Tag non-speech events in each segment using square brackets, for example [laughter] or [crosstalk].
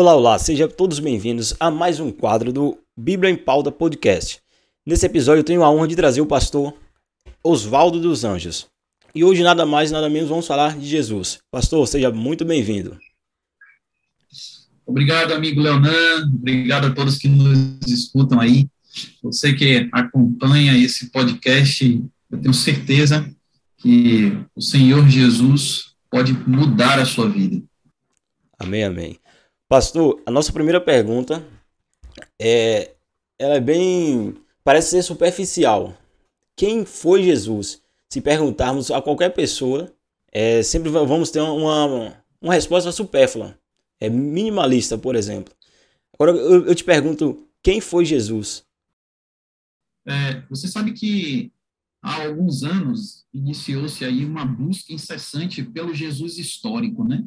Olá, olá, sejam todos bem-vindos a mais um quadro do Bíblia em Pauta Podcast. Nesse episódio eu tenho a honra de trazer o pastor Oswaldo dos Anjos. E hoje nada mais, nada menos vamos falar de Jesus. Pastor, seja muito bem-vindo. Obrigado, amigo Leonan. Obrigado a todos que nos escutam aí. Você que acompanha esse podcast, eu tenho certeza que o Senhor Jesus pode mudar a sua vida. Amém, amém. Pastor, a nossa primeira pergunta é, ela é bem, parece ser superficial. Quem foi Jesus? Se perguntarmos a qualquer pessoa, é, sempre vamos ter uma, uma resposta supérflua, é minimalista, por exemplo. Agora eu, eu te pergunto, quem foi Jesus? É, você sabe que há alguns anos iniciou-se aí uma busca incessante pelo Jesus histórico, né?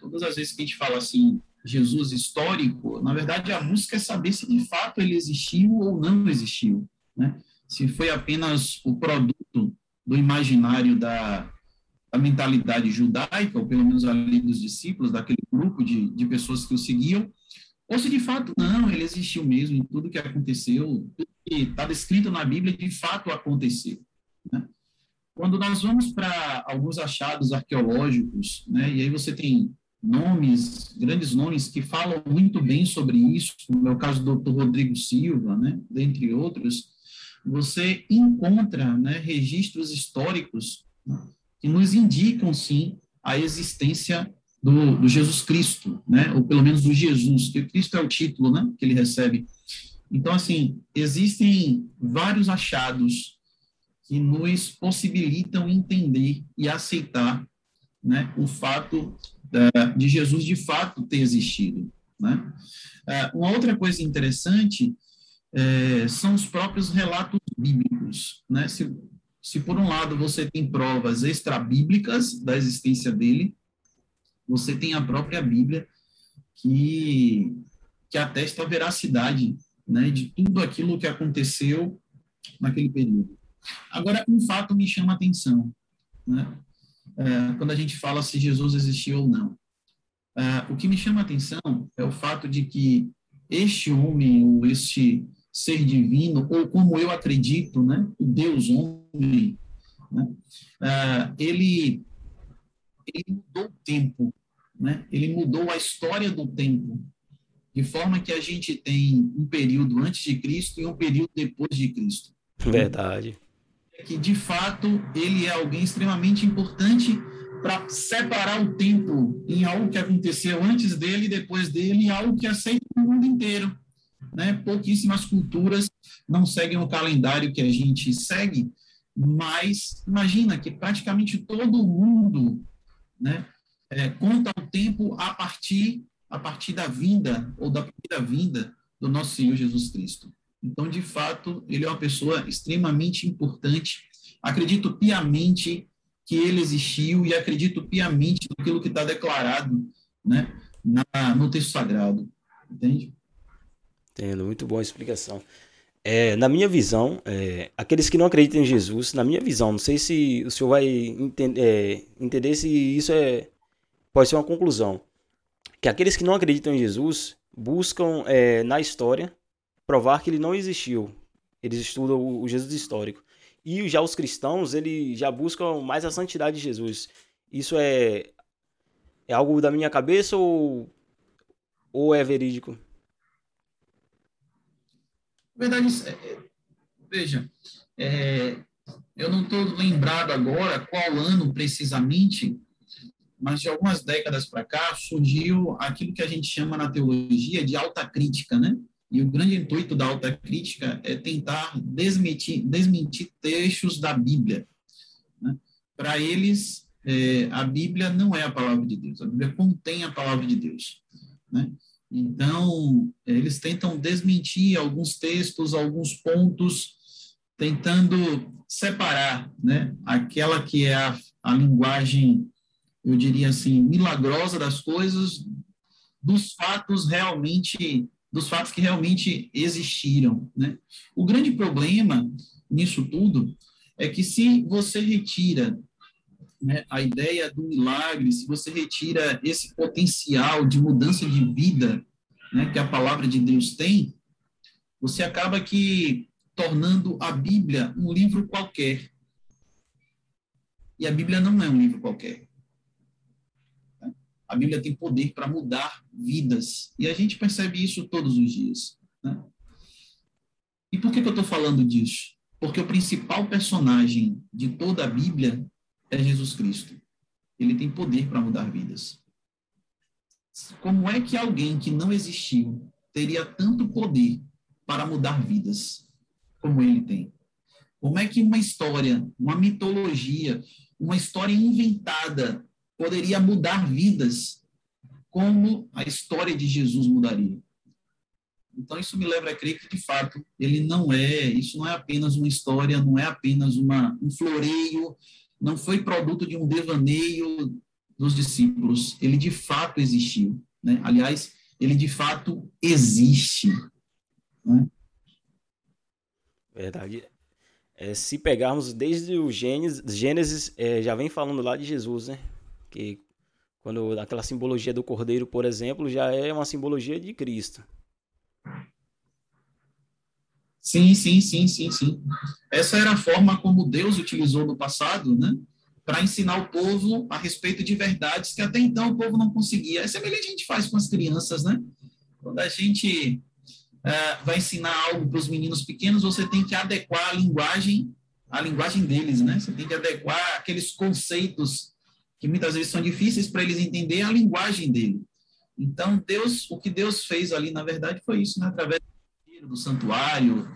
Todas as vezes que a gente fala assim, Jesus histórico, na verdade a busca é saber se de fato ele existiu ou não existiu, né? Se foi apenas o produto do imaginário da, da mentalidade judaica, ou pelo menos ali dos discípulos, daquele grupo de, de pessoas que o seguiam, ou se de fato não, ele existiu mesmo, em tudo que aconteceu, tudo que está descrito na Bíblia de fato aconteceu. Né? Quando nós vamos para alguns achados arqueológicos, né, e aí você tem nomes, grandes nomes que falam muito bem sobre isso, no meu caso, do Dr. Rodrigo Silva, né, dentre outros, você encontra né, registros históricos que nos indicam, sim, a existência do, do, Jesus Cristo, né, ou pelo menos do Jesus, que Cristo é o título né, que ele recebe. Então, assim, existem vários achados que nos possibilitam entender e aceitar né, o fato de Jesus de fato ter existido. Né? É, uma outra coisa interessante é, são os próprios relatos bíblicos. Né? Se, se, por um lado, você tem provas extrabíblicas da existência dele, você tem a própria Bíblia que, que atesta a veracidade né, de tudo aquilo que aconteceu naquele período. Agora, um fato me chama a atenção. Né? É, quando a gente fala se Jesus existiu ou não. É, o que me chama a atenção é o fato de que este homem, ou este ser divino, ou como eu acredito, né, o Deus homem, né, é, ele, ele mudou o tempo, né, ele mudou a história do tempo, de forma que a gente tem um período antes de Cristo e um período depois de Cristo. Verdade que, de fato, ele é alguém extremamente importante para separar o tempo em algo que aconteceu antes dele e depois dele, em algo que aceita o mundo inteiro. Né? Pouquíssimas culturas não seguem o calendário que a gente segue, mas imagina que praticamente todo mundo né, é, conta o tempo a partir, a partir da vinda ou da primeira vinda do nosso Senhor Jesus Cristo. Então, de fato, ele é uma pessoa extremamente importante. Acredito piamente que ele existiu e acredito piamente naquilo que está declarado né, na, no texto sagrado. Entende? Entendo, muito boa explicação. É, na minha visão, é, aqueles que não acreditam em Jesus, na minha visão, não sei se o senhor vai entender, é, entender se isso é, pode ser uma conclusão, que aqueles que não acreditam em Jesus buscam é, na história provar que ele não existiu. Eles estudam o, Jesus histórico. E já os cristãos, eles já buscam mais a santidade de Jesus. Isso é, é algo da minha cabeça ou, ou é verídico? verdade, é, é, veja, é, eu não estou lembrado agora qual ano precisamente, mas de algumas décadas para cá surgiu aquilo que a gente chama na teologia de alta crítica, né? E o grande intuito da alta crítica é tentar desmentir, desmentir trechos da Bíblia. Né? Para eles, é, a Bíblia não é a palavra de Deus, a Bíblia contém a palavra de Deus. Né? Então, eles tentam desmentir alguns textos, alguns pontos, tentando separar né, aquela que é a, a linguagem, eu diria assim, milagrosa das coisas, dos fatos realmente dos fatos que realmente existiram. Né? O grande problema nisso tudo é que se você retira né, a ideia do milagre, se você retira esse potencial de mudança de vida né, que a palavra de Deus tem, você acaba que tornando a Bíblia um livro qualquer. E a Bíblia não é um livro qualquer. A Bíblia tem poder para mudar vidas. E a gente percebe isso todos os dias. Né? E por que, que eu estou falando disso? Porque o principal personagem de toda a Bíblia é Jesus Cristo. Ele tem poder para mudar vidas. Como é que alguém que não existiu teria tanto poder para mudar vidas como ele tem? Como é que uma história, uma mitologia, uma história inventada poderia mudar vidas como a história de Jesus mudaria? Então, isso me leva a crer que, de fato, ele não é, isso não é apenas uma história, não é apenas uma, um floreio, não foi produto de um devaneio dos discípulos. Ele, de fato, existiu. Né? Aliás, ele, de fato, existe. Né? Verdade. É, se pegarmos desde o Gênesis, Gênesis é, já vem falando lá de Jesus, né? Que quando aquela simbologia do cordeiro, por exemplo, já é uma simbologia de Cristo. Sim, sim, sim, sim, sim. Essa era a forma como Deus utilizou no passado, né? Para ensinar o povo a respeito de verdades que até então o povo não conseguia. É semelhante a gente faz com as crianças, né? Quando a gente é, vai ensinar algo para os meninos pequenos, você tem que adequar a linguagem, a linguagem deles, né? Você tem que adequar aqueles conceitos que muitas vezes são difíceis para eles entenderem a linguagem dele. Então, Deus, o que Deus fez ali, na verdade, foi isso, né? através do santuário,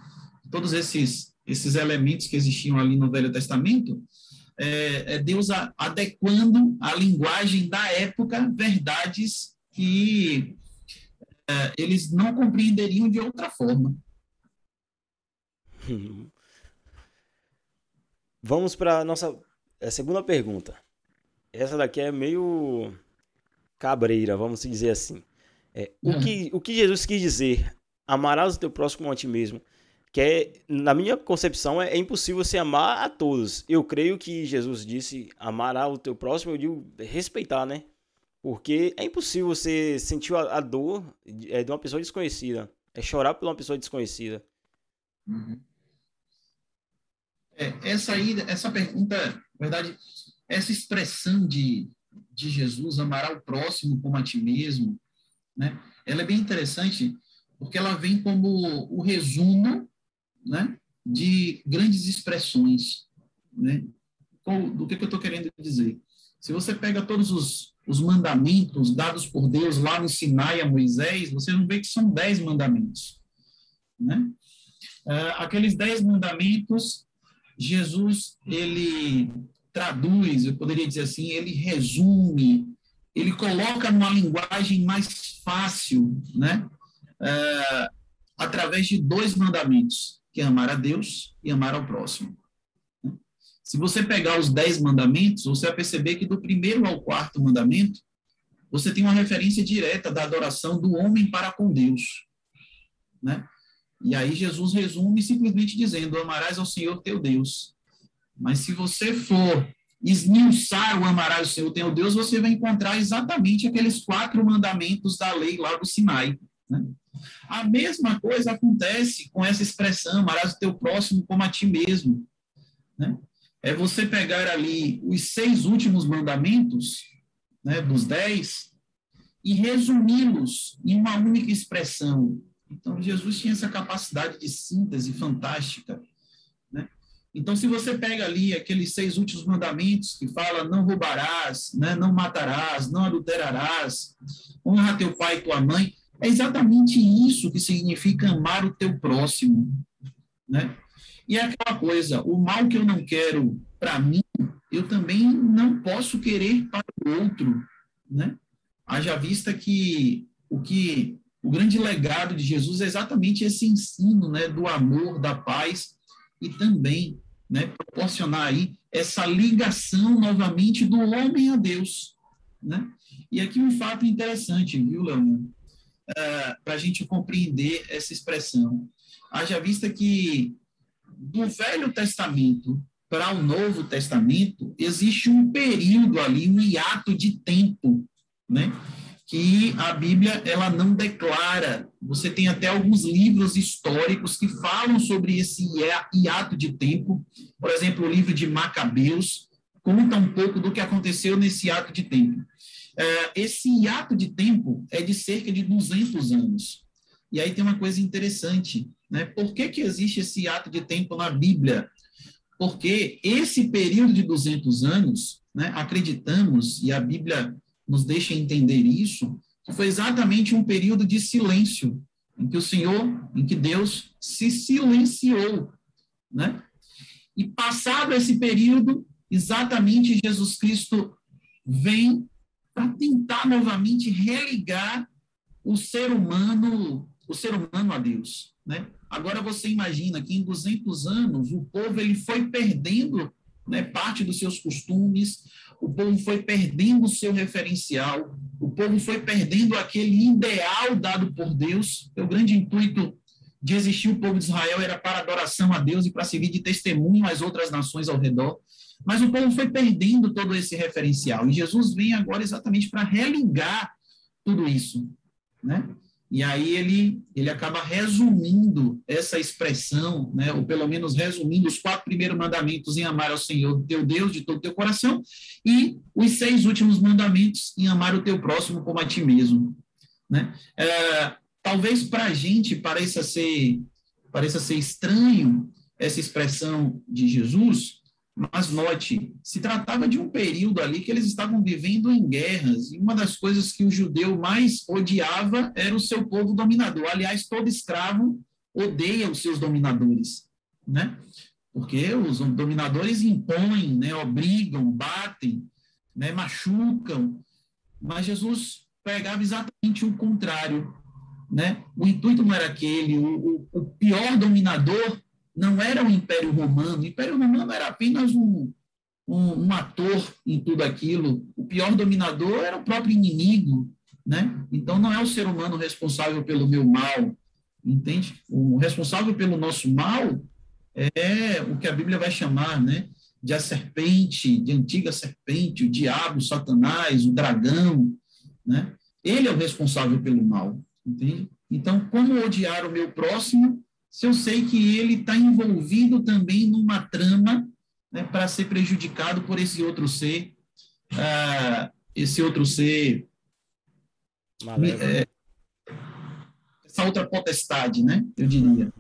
todos esses, esses elementos que existiam ali no Velho Testamento, é, é Deus a, adequando a linguagem da época verdades que é, eles não compreenderiam de outra forma. Vamos para a nossa a segunda pergunta. Essa daqui é meio cabreira, vamos dizer assim. É, o, uhum. que, o que Jesus quis dizer, amarás o teu próximo a ti mesmo, que é, na minha concepção, é, é, impossível você amar a todos. Eu creio que Jesus disse amará o teu próximo, eu digo respeitar, né? Porque é impossível você sentir a, a dor de, é, de uma pessoa desconhecida. É chorar por uma pessoa desconhecida. Uhum. É, essa aí, essa pergunta, na verdade, essa expressão de de Jesus, amará o próximo como a ti mesmo, né? Ela é bem interessante porque ela vem como o resumo, né, de grandes expressões, né? Do que, que eu estou querendo dizer? Se você pega todos os, os mandamentos dados por Deus lá no Sinai a Moisés, você não vê que são dez mandamentos, né? É, aqueles dez mandamentos, Jesus ele traduz, eu poderia dizer assim, ele resume, ele coloca numa linguagem mais fácil, né? É, através de dois mandamentos, que é amar a Deus e amar ao próximo. Se você pegar os dez mandamentos, você vai perceber que do primeiro ao quarto mandamento, você tem uma referência direta da adoração do homem para com Deus, né? E aí Jesus resume simplesmente dizendo: amarás ao Senhor teu Deus mas se você for esmiuçar o amarás o Senhor teu Deus, você vai encontrar exatamente aqueles quatro mandamentos da lei lá do Sinai. Né? A mesma coisa acontece com essa expressão, amarás o teu próximo como a ti mesmo. Né? É você pegar ali os seis últimos mandamentos, né, dos dez, e resumi-los em uma única expressão. Então, Jesus tinha essa capacidade de síntese fantástica então, se você pega ali aqueles seis últimos mandamentos que fala não roubarás, né, não matarás, não adulterarás, honra teu pai e tua mãe, é exatamente isso que significa amar o teu próximo, né? E é aquela coisa, o mal que eu não quero para mim, eu também não posso querer para o outro, né? Haja vista que o que o grande legado de Jesus é exatamente esse ensino, né, do amor, da paz e também né, proporcionar aí essa ligação novamente do homem a Deus. Né? E aqui um fato interessante, viu, Leandro? É, Para a gente compreender essa expressão. Haja vista que do Velho Testamento para o Novo Testamento, existe um período ali, um hiato de tempo, né? Que a Bíblia ela não declara. Você tem até alguns livros históricos que falam sobre esse hiato de tempo. Por exemplo, o livro de Macabeus conta um pouco do que aconteceu nesse hiato de tempo. É, esse hiato de tempo é de cerca de 200 anos. E aí tem uma coisa interessante, né? Por que, que existe esse hiato de tempo na Bíblia? Porque esse período de 200 anos, né, acreditamos, e a Bíblia nos deixa entender isso, que foi exatamente um período de silêncio, em que o Senhor, em que Deus se silenciou, né? E passado esse período, exatamente Jesus Cristo vem para tentar novamente religar o ser humano, o ser humano a Deus, né? Agora você imagina que em 200 anos o povo ele foi perdendo né, parte dos seus costumes, o povo foi perdendo o seu referencial, o povo foi perdendo aquele ideal dado por Deus. O grande intuito de existir o povo de Israel era para adoração a Deus e para servir de testemunho às outras nações ao redor. Mas o povo foi perdendo todo esse referencial. E Jesus vem agora exatamente para religar tudo isso. Né? E aí ele, ele acaba resumindo essa expressão, né, ou pelo menos resumindo os quatro primeiros mandamentos em amar ao Senhor, teu Deus, de todo teu coração, e os seis últimos mandamentos em amar o teu próximo como a ti mesmo. Né? É, talvez para a gente pareça ser, pareça ser estranho essa expressão de Jesus, mas note, se tratava de um período ali que eles estavam vivendo em guerras, e uma das coisas que o judeu mais odiava era o seu povo dominador. Aliás, todo escravo odeia os seus dominadores, né? Porque os dominadores impõem, né, obrigam, batem, né, machucam. Mas Jesus pegava exatamente o contrário, né? O intuito não era aquele, o, o, o pior dominador não era o Império Romano. O Império Romano era apenas um, um, um, ator em tudo aquilo. O pior dominador era o próprio inimigo, né? Então não é o ser humano responsável pelo meu mal, entende? O responsável pelo nosso mal é o que a Bíblia vai chamar, né? De a serpente, de antiga serpente, o diabo, o Satanás, o dragão, né? Ele é o responsável pelo mal, entende? Então, como odiar o meu próximo se eu sei que ele está envolvido também numa trama né, para ser prejudicado por esse outro ser, uh, esse outro ser, é, essa outra potestade, né? Eu diria.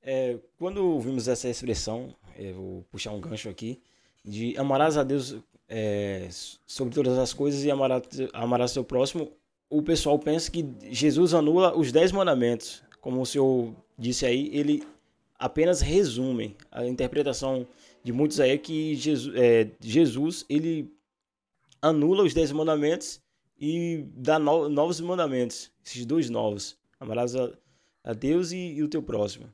É, quando vimos essa expressão, eu vou puxar um gancho aqui, de amarás a Deus é, sobre todas as coisas e amarás, amarás seu próximo, o pessoal pensa que Jesus anula os dez mandamentos como o senhor disse aí, ele apenas resume a interpretação de muitos aí é que Jesus, é, Jesus ele anula os dez mandamentos e dá no, novos mandamentos, esses dois novos, amarás a, a Deus e, e, o teu próximo.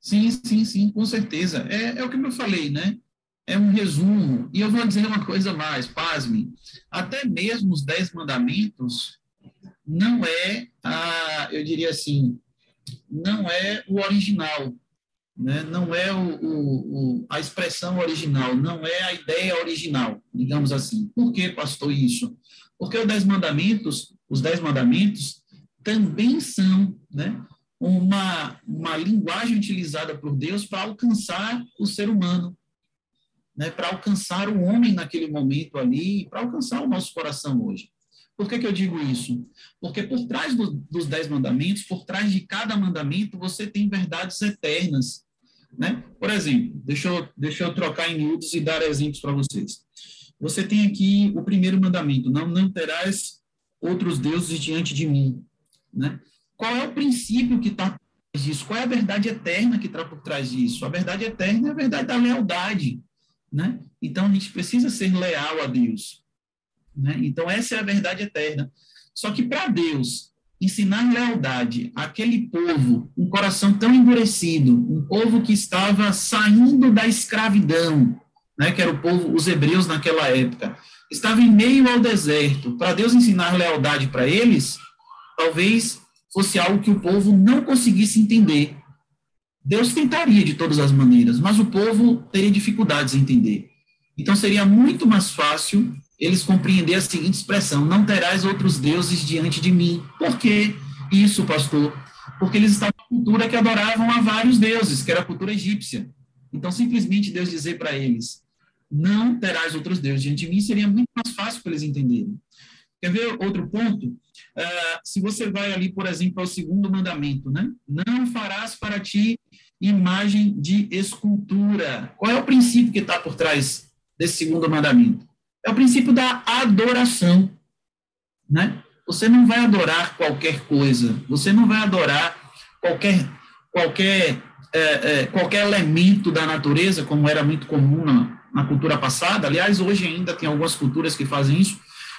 Sim, sim, sim, com certeza. É, é o que eu falei, né? É um resumo. E eu vou dizer uma coisa mais, pasme. Até mesmo os dez mandamentos não é, a, eu diria assim, não é o original, né? não é o, o, o, a expressão original, não é a ideia original, digamos assim. Por que, pastor, isso? Porque os dez mandamentos, os dez mandamentos também são né, uma, uma linguagem utilizada por Deus para alcançar o ser humano, né, para alcançar o homem naquele momento ali, para alcançar o nosso coração hoje. Por que, que eu digo isso? Porque por trás do, dos dez mandamentos, por trás de cada mandamento, você tem verdades eternas. Né? Por exemplo, deixa eu, deixa eu trocar em miúdos e dar exemplos para vocês. Você tem aqui o primeiro mandamento: não, não terás outros deuses diante de mim. Né? Qual é o princípio que está por trás disso? Qual é a verdade eterna que está por trás disso? A verdade eterna é a verdade da lealdade. Né? Então a gente precisa ser leal a Deus. Né? Então, essa é a verdade eterna. Só que para Deus ensinar lealdade àquele povo, um coração tão endurecido, um povo que estava saindo da escravidão, né, que era o povo, os hebreus naquela época, estava em meio ao deserto. Para Deus ensinar lealdade para eles, talvez fosse algo que o povo não conseguisse entender. Deus tentaria de todas as maneiras, mas o povo teria dificuldades em entender. Então seria muito mais fácil eles compreender a seguinte expressão: não terás outros deuses diante de mim. Por que isso, pastor? Porque eles estavam uma cultura que adoravam a vários deuses, que era a cultura egípcia. Então, simplesmente Deus dizer para eles: não terás outros deuses diante de mim, seria muito mais fácil para eles entenderem. Quer ver outro ponto? Uh, se você vai ali, por exemplo, ao segundo mandamento, né? Não farás para ti imagem de escultura. Qual é o princípio que está por trás desse segundo mandamento? É o princípio da adoração, né? Você não vai adorar qualquer coisa, você não vai adorar qualquer qualquer é, é, qualquer elemento da natureza, como era muito comum na, na cultura passada. Aliás, hoje ainda tem algumas culturas que fazem isso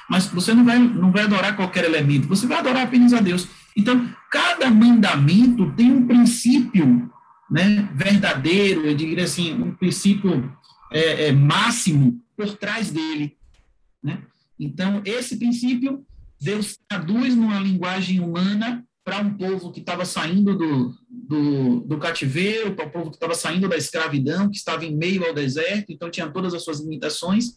mas você não vai, não vai adorar qualquer elemento, você vai adorar apenas a Deus. Então, cada mandamento tem um princípio né, verdadeiro, eu diria assim, um princípio é, é, máximo por trás dele. Né? Então, esse princípio, Deus traduz numa linguagem humana para um povo que estava saindo do, do, do cativeiro, para um povo que estava saindo da escravidão, que estava em meio ao deserto, então tinha todas as suas limitações,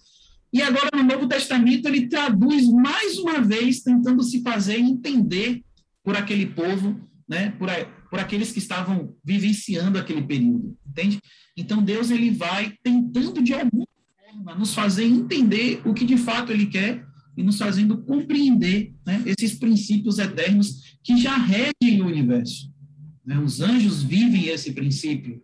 e agora, no Novo Testamento, ele traduz mais uma vez, tentando se fazer entender por aquele povo, né, por, por aqueles que estavam vivenciando aquele período, entende? Então, Deus ele vai tentando, de alguma nos fazer entender o que de fato ele quer e nos fazendo compreender né, esses princípios eternos que já regem o universo. Né? Os anjos vivem esse princípio,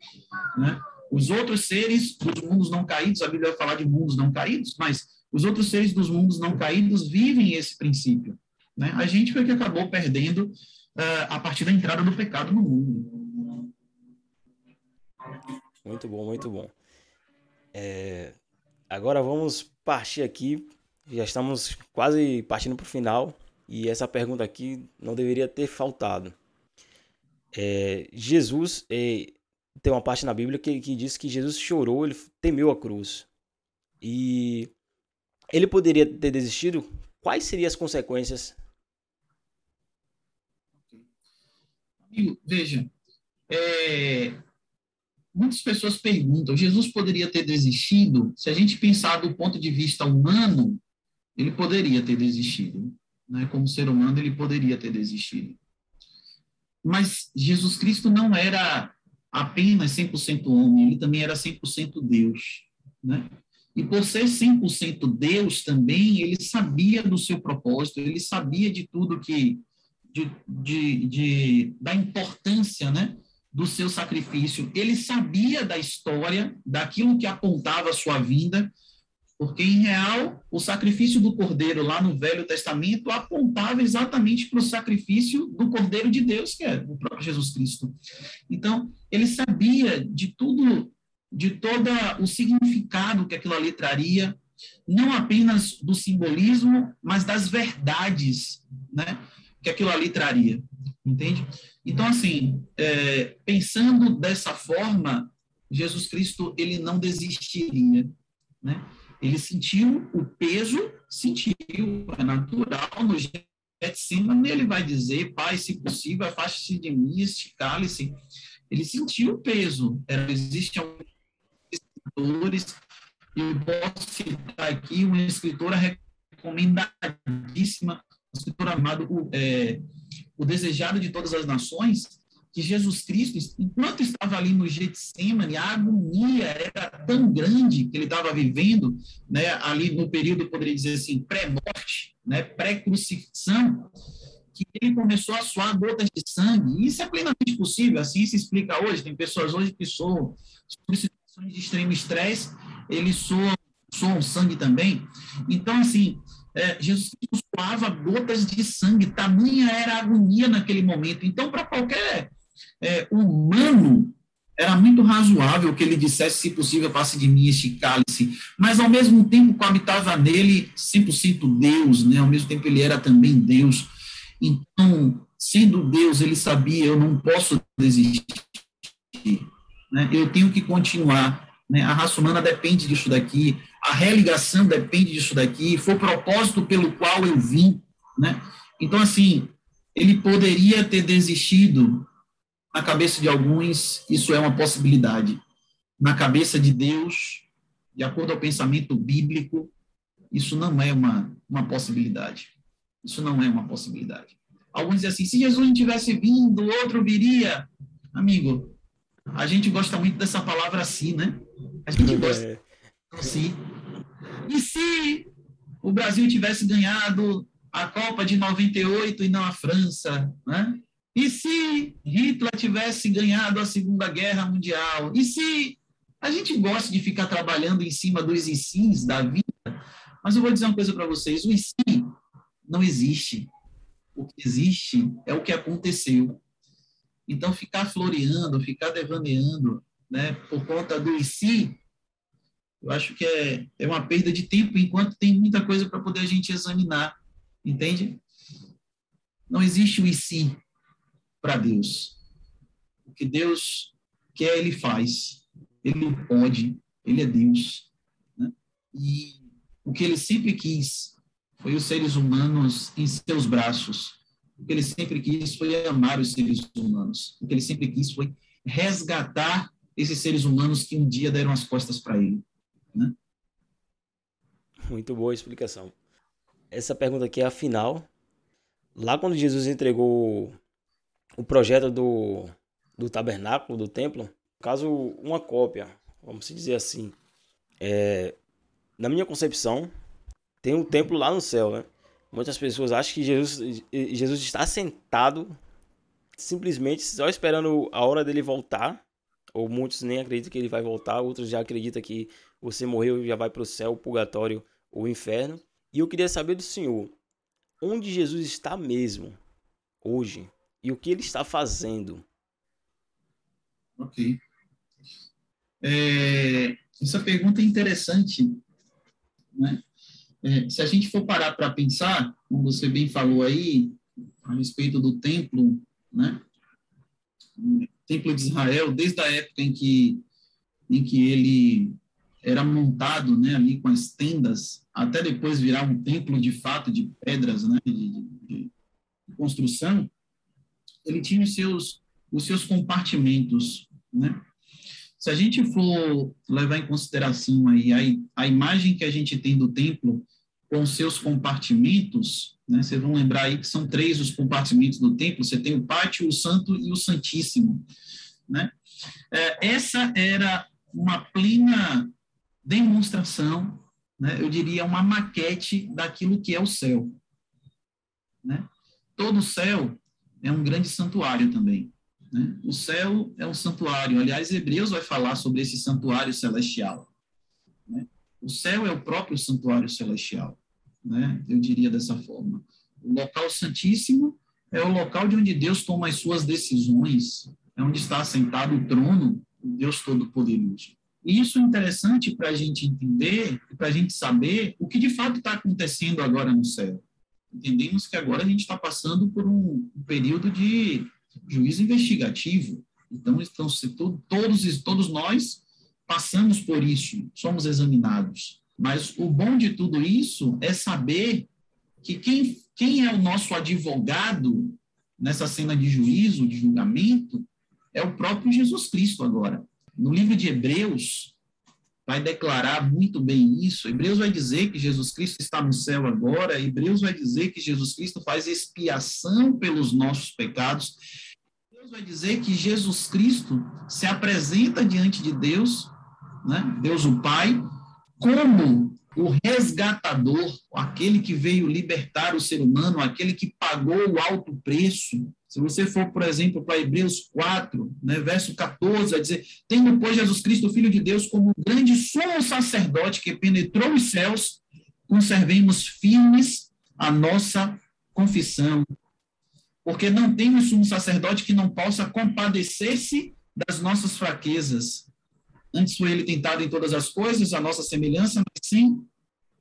né? Os outros seres dos mundos não caídos, a Bíblia vai falar de mundos não caídos, mas os outros seres dos mundos não caídos vivem esse princípio. Né? A gente foi que acabou perdendo uh, a partir da entrada do pecado no mundo. Muito bom, muito bom. É, agora vamos partir aqui. Já estamos quase partindo para o final. E essa pergunta aqui não deveria ter faltado. É, Jesus, é, tem uma parte na Bíblia que, que diz que Jesus chorou, ele temeu a cruz. E ele poderia ter desistido? Quais seriam as consequências? Amigo, veja, é, muitas pessoas perguntam: Jesus poderia ter desistido? Se a gente pensar do ponto de vista humano, ele poderia ter desistido. Né? Como ser humano, ele poderia ter desistido. Mas Jesus Cristo não era apenas 100% homem, ele também era 100% Deus, né? E por ser 100% Deus também, ele sabia do seu propósito, ele sabia de tudo que de, de, de, da importância, né, do seu sacrifício. Ele sabia da história, daquilo que apontava a sua vinda, porque, em real, o sacrifício do cordeiro lá no Velho Testamento apontava exatamente para o sacrifício do cordeiro de Deus, que é o próprio Jesus Cristo. Então, ele sabia de tudo, de todo o significado que aquilo ali traria, não apenas do simbolismo, mas das verdades né, que aquilo ali traria. Entende? Então, assim, é, pensando dessa forma, Jesus Cristo ele não desistiria. Né? Ele sentiu o peso, sentiu, é natural, no Getsemane ele vai dizer, Pai, se possível, afaste-se de mim este cálice. Ele sentiu o peso. Era, existem escritores, eu posso citar aqui uma escritora recomendadíssima, um escritor amado, é, o Desejado de Todas as Nações, que Jesus Cristo, enquanto estava ali no Getsemane, a agonia era tão grande que ele estava vivendo, né, ali no período, poderia dizer assim, pré-morte, né, pré-crucifixão, que ele começou a suar gotas de sangue. Isso é plenamente possível, assim se explica hoje. Tem pessoas hoje que soam, sobre situações de extremo estresse, eles soam, soam sangue também. Então, assim, é, Jesus suava gotas de sangue, tamanha era a agonia naquele momento. Então, para qualquer é, humano, era muito razoável que ele dissesse, se possível, passe de mim este cálice, mas ao mesmo tempo coabitava nele 100% Deus, né? ao mesmo tempo ele era também Deus. Então, sendo Deus, ele sabia, eu não posso desistir, né? eu tenho que continuar. Né? A raça humana depende disso daqui, a religação depende disso daqui, foi o propósito pelo qual eu vim. Né? Então, assim, ele poderia ter desistido Na cabeça de alguns, isso é uma possibilidade. Na cabeça de Deus, de acordo ao pensamento bíblico, isso não é uma, uma possibilidade. Isso não é uma possibilidade. Alguns dizem assim: se Jesus não tivesse vindo, o outro viria. Amigo, a gente gosta muito dessa palavra assim, né? A gente é. gosta assim. E se o Brasil tivesse ganhado a Copa de 98 e não a França, né? E se Hitler tivesse ganhado a Segunda Guerra Mundial? E se a gente gosta de ficar trabalhando em cima dos e da vida, mas eu vou dizer uma coisa para vocês: o e não existe. O que existe é o que aconteceu. Então, ficar floreando, ficar devaneando, né, por conta do e eu acho que é, é uma perda de tempo, enquanto tem muita coisa para poder a gente examinar, entende? Não existe o e para Deus. O que Deus quer, Ele faz. Ele pode, Ele é Deus. Né? E o que Ele sempre quis foi os seres humanos em seus braços. O que Ele sempre quis foi amar os seres humanos. O que Ele sempre quis foi resgatar esses seres humanos que um dia deram as costas para Ele. Né? Muito boa explicação. Essa pergunta aqui é a final. Lá quando Jesus entregou o projeto do, do tabernáculo, do templo, caso uma cópia, vamos dizer assim, é, na minha concepção, tem um templo lá no céu, né? Muitas pessoas acham que Jesus, Jesus está sentado simplesmente só esperando a hora dele voltar, ou muitos nem acreditam que ele vai voltar, outros já acreditam que você morreu e já vai para o céu, o purgatório ou inferno. E eu queria saber do Senhor, onde Jesus está mesmo hoje? e o que ele está fazendo. Ok. É, essa pergunta é interessante. Né? É, se a gente for parar para pensar, como você bem falou aí, a respeito do templo, né? Templo de Israel, desde a época em que, em que ele era montado né, ali com as tendas, até depois virar um templo de fato de pedras, né, de, de, de construção, ele tinha os seus, os seus compartimentos, né? Se a gente for levar em consideração aí a, a imagem que a gente tem do templo com seus compartimentos, né? Vocês vão lembrar aí que são três os compartimentos do templo. Você tem o pátio, o santo e o santíssimo, né? É, essa era uma plena demonstração, né? Eu diria uma maquete daquilo que é o céu, né? Todo céu é um grande santuário também. Né? O céu é um santuário. Aliás, Hebreus vai falar sobre esse santuário celestial. O céu é o próprio santuário celestial. Né? Eu diria dessa forma. O local santíssimo é o local de onde Deus toma as suas decisões, é onde está assentado o trono do Deus Todo-Poderoso. E isso é interessante para a gente entender, para a gente saber o que de fato está acontecendo agora no céu entendemos que agora a gente está passando por um, um, período de juízo investigativo. Então, estão se todos todos nós passamos por isso, somos examinados. Mas o bom de tudo isso é saber que quem, quem é o nosso advogado nessa cena de juízo, de julgamento, é o próprio Jesus Cristo agora. No livro de Hebreus, vai declarar muito bem isso. Hebreus vai dizer que Jesus Cristo está no céu agora. Hebreus vai dizer que Jesus Cristo faz expiação pelos nossos pecados. Deus vai dizer que Jesus Cristo se apresenta diante de Deus, né? Deus o Pai, como o resgatador, aquele que veio libertar o ser humano, aquele que pagou o alto preço, se você for, por exemplo, para Hebreus 4, né, verso 14, vai dizer: Tendo, pois, Jesus Cristo, Filho de Deus, como um grande sumo sacerdote que penetrou os céus, conservemos firmes a nossa confissão. Porque não temos sumo sacerdote que não possa compadecer-se das nossas fraquezas. Antes foi ele tentado em todas as coisas, a nossa semelhança, mas sem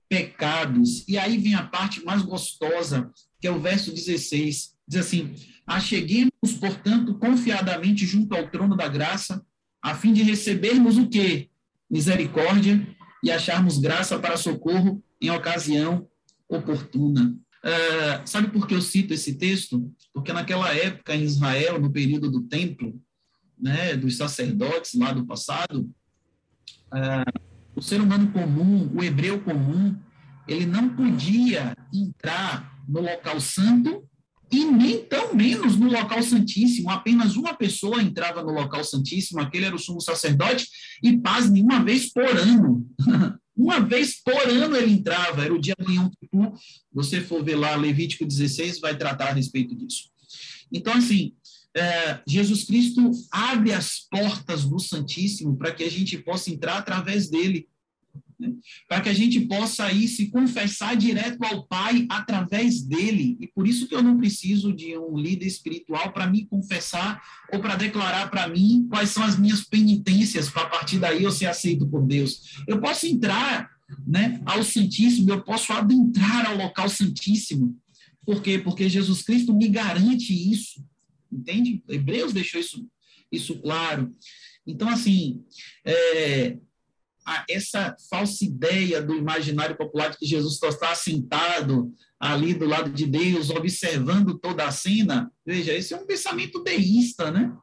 pecados. E aí vem a parte mais gostosa, que é o verso 16. Diz assim: Acheguemos, portanto, confiadamente junto ao trono da graça, a fim de recebermos o quê? Misericórdia e acharmos graça para socorro em ocasião oportuna. Uh, sabe por que eu cito esse texto? Porque naquela época em Israel, no período do templo, né, dos sacerdotes lá do passado, uh, o ser humano comum, o hebreu comum, ele não podia entrar no local santo e nem tão menos no local santíssimo. Apenas uma pessoa entrava no local santíssimo, aquele era o sumo sacerdote, e paz nenhuma vez por ano. [laughs] uma vez por ano ele entrava, era o dia do Yom Kippur. Você for ver lá Levítico 16, vai tratar a respeito disso. Então, assim, é, Jesus Cristo abre as portas do Santíssimo para que a gente possa entrar através dele né? para que a gente possa ir se confessar direto ao Pai através dele. E por isso que eu não preciso de um líder espiritual para me confessar ou para declarar para mim quais são as minhas penitências, para a partir daí eu ser aceito por Deus. Eu posso entrar né, ao Santíssimo, eu posso adentrar ao local Santíssimo. Por quê? Porque Jesus Cristo me garante isso. Entende? Hebreus deixou isso, isso claro. Então, assim, é, a, essa falsa ideia do imaginário popular de que Jesus está sentado ali do lado de Deus, observando toda a cena, veja, esse é um pensamento deísta, né?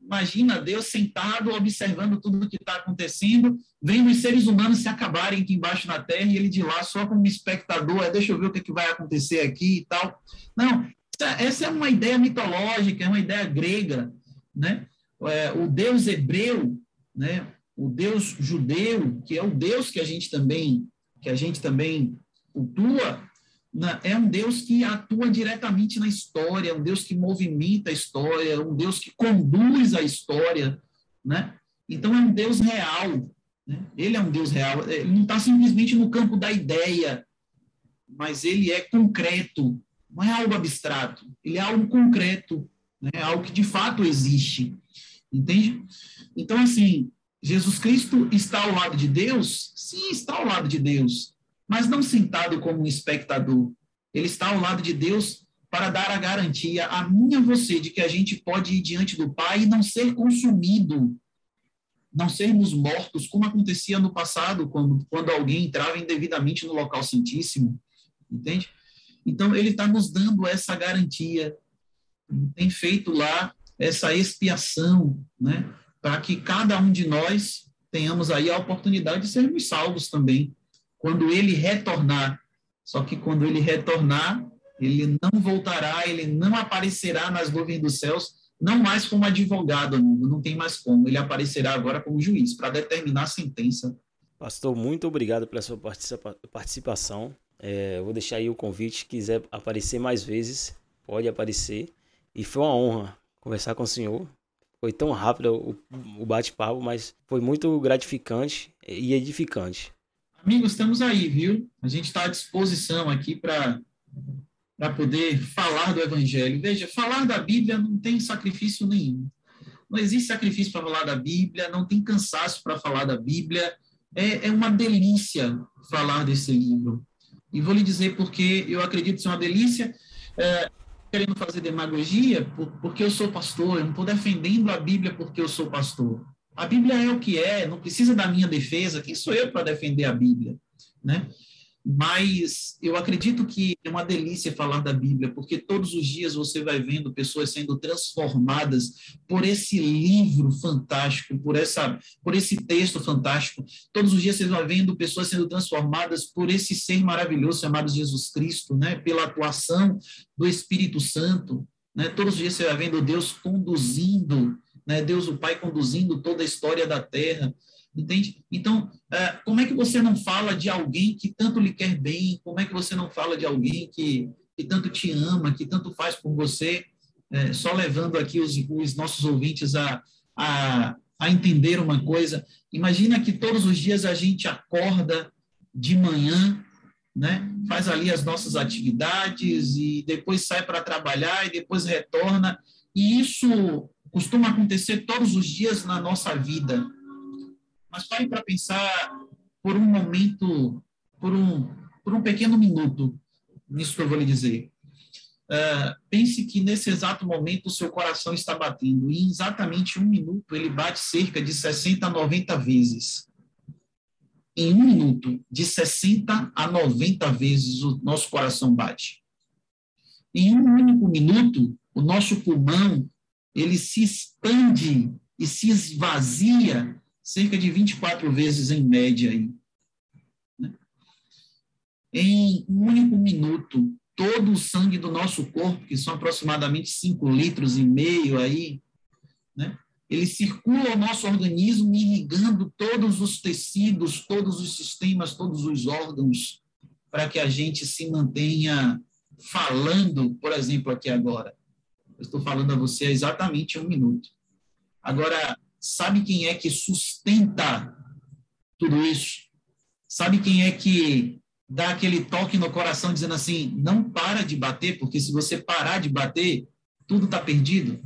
Imagina Deus sentado, observando tudo o que está acontecendo, vendo os seres humanos se acabarem aqui embaixo na Terra e ele de lá só como espectador, é, deixa eu ver o que, é que vai acontecer aqui e tal. Não, essa é uma ideia mitológica, é uma ideia grega, né? É, o Deus hebreu, né? o Deus judeu, que é o Deus que a gente também que a gente também cultua, né, é um Deus que atua diretamente na história, um Deus que movimenta a história, um Deus que conduz a história, né? Então é um Deus real, né? Ele é um Deus real. Ele não está simplesmente no campo da ideia, mas ele é concreto. Não é algo abstrato. Ele é algo concreto, né? Algo que de fato existe, entende? Então assim, Jesus Cristo está ao lado de Deus? Sim, está ao lado de Deus, mas não sentado como um espectador. Ele está ao lado de Deus para dar a garantia a mim e a você de que a gente pode ir diante do Pai e não ser consumido, não sermos mortos, como acontecia no passado, quando, quando alguém entrava indevidamente no local santíssimo, entende? Então, ele está nos dando essa garantia, tem feito lá essa expiação, né? para que cada um de nós tenhamos aí a oportunidade de sermos salvos também, quando ele retornar. Só que quando ele retornar, ele não voltará, ele não aparecerá nas nuvens dos céus, não mais como advogado, não, não tem mais como. Ele aparecerá agora como juiz para determinar a sentença. Pastor, muito obrigado pela sua participação. É, vou deixar aí o convite. Quiser aparecer mais vezes, pode aparecer. E foi uma honra conversar com o senhor. Foi tão rápido o, o bate-papo, mas foi muito gratificante e edificante. Amigos, estamos aí, viu? A gente está à disposição aqui para para poder falar do Evangelho. Veja, falar da Bíblia não tem sacrifício nenhum. Não existe sacrifício para falar da Bíblia, não tem cansaço para falar da Bíblia. É, é uma delícia falar desse livro. E vou lhe dizer porque eu acredito ser uma delícia. É, querendo fazer demagogia porque eu sou pastor, eu não estou defendendo a Bíblia porque eu sou pastor. A Bíblia é o que é, não precisa da minha defesa. Quem sou eu para defender a Bíblia, né? Mas eu acredito que é uma delícia falar da Bíblia, porque todos os dias você vai vendo pessoas sendo transformadas por esse livro fantástico, por, essa, por esse texto fantástico. Todos os dias você vai vendo pessoas sendo transformadas por esse ser maravilhoso chamado Jesus Cristo, né? pela atuação do Espírito Santo. Né? Todos os dias você vai vendo Deus conduzindo, né? Deus o Pai conduzindo toda a história da terra. Entende? Então, é, como é que você não fala de alguém que tanto lhe quer bem? Como é que você não fala de alguém que, que tanto te ama, que tanto faz por você? É, só levando aqui os, os nossos ouvintes a, a, a entender uma coisa. Imagina que todos os dias a gente acorda de manhã, né? faz ali as nossas atividades e depois sai para trabalhar e depois retorna. E isso costuma acontecer todos os dias na nossa vida. Mas pare para pensar por um momento, por um, por um pequeno minuto, nisso que eu vou lhe dizer. Uh, pense que nesse exato momento o seu coração está batendo, e em exatamente um minuto ele bate cerca de 60 a 90 vezes. Em um minuto, de 60 a 90 vezes o nosso coração bate. Em um único minuto, o nosso pulmão ele se expande e se esvazia cerca de 24 vezes em média aí. Né? Em um único minuto, todo o sangue do nosso corpo, que são aproximadamente 5 litros e meio aí, né? ele circula ao nosso organismo, irrigando todos os tecidos, todos os sistemas, todos os órgãos, para que a gente se mantenha falando, por exemplo, aqui agora. Eu estou falando a você há exatamente um minuto. Agora, sabe quem é que sustenta tudo isso? Sabe quem é que dá aquele toque no coração dizendo assim: não para de bater, porque se você parar de bater, tudo está perdido?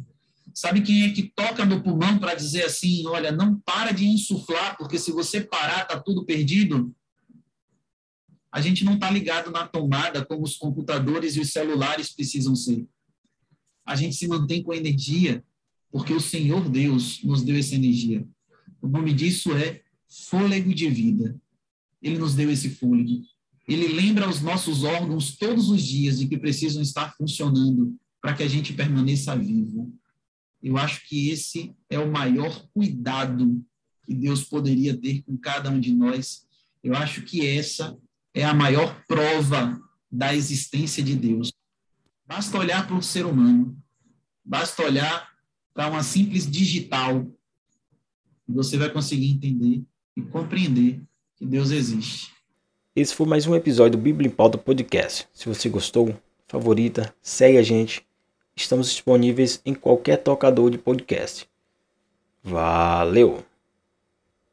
Sabe quem é que toca no pulmão para dizer assim: olha, não para de insuflar, porque se você parar, está tudo perdido? A gente não está ligado na tomada como os computadores e os celulares precisam ser. A gente se mantém com energia, porque o Senhor Deus nos deu essa energia. O nome disso é fôlego de vida. Ele nos deu esse fôlego. Ele lembra os nossos órgãos todos os dias de que precisam estar funcionando para que a gente permaneça vivo. Eu acho que esse é o maior cuidado que Deus poderia ter com cada um de nós. Eu acho que essa é a maior prova da existência de Deus. Basta olhar para o ser humano, basta olhar para uma simples digital, e você vai conseguir entender e compreender que Deus existe. Esse foi mais um episódio do Bíblia em Pauta Podcast. Se você gostou, favorita, segue a gente Estamos disponíveis em qualquer tocador de podcast. Valeu!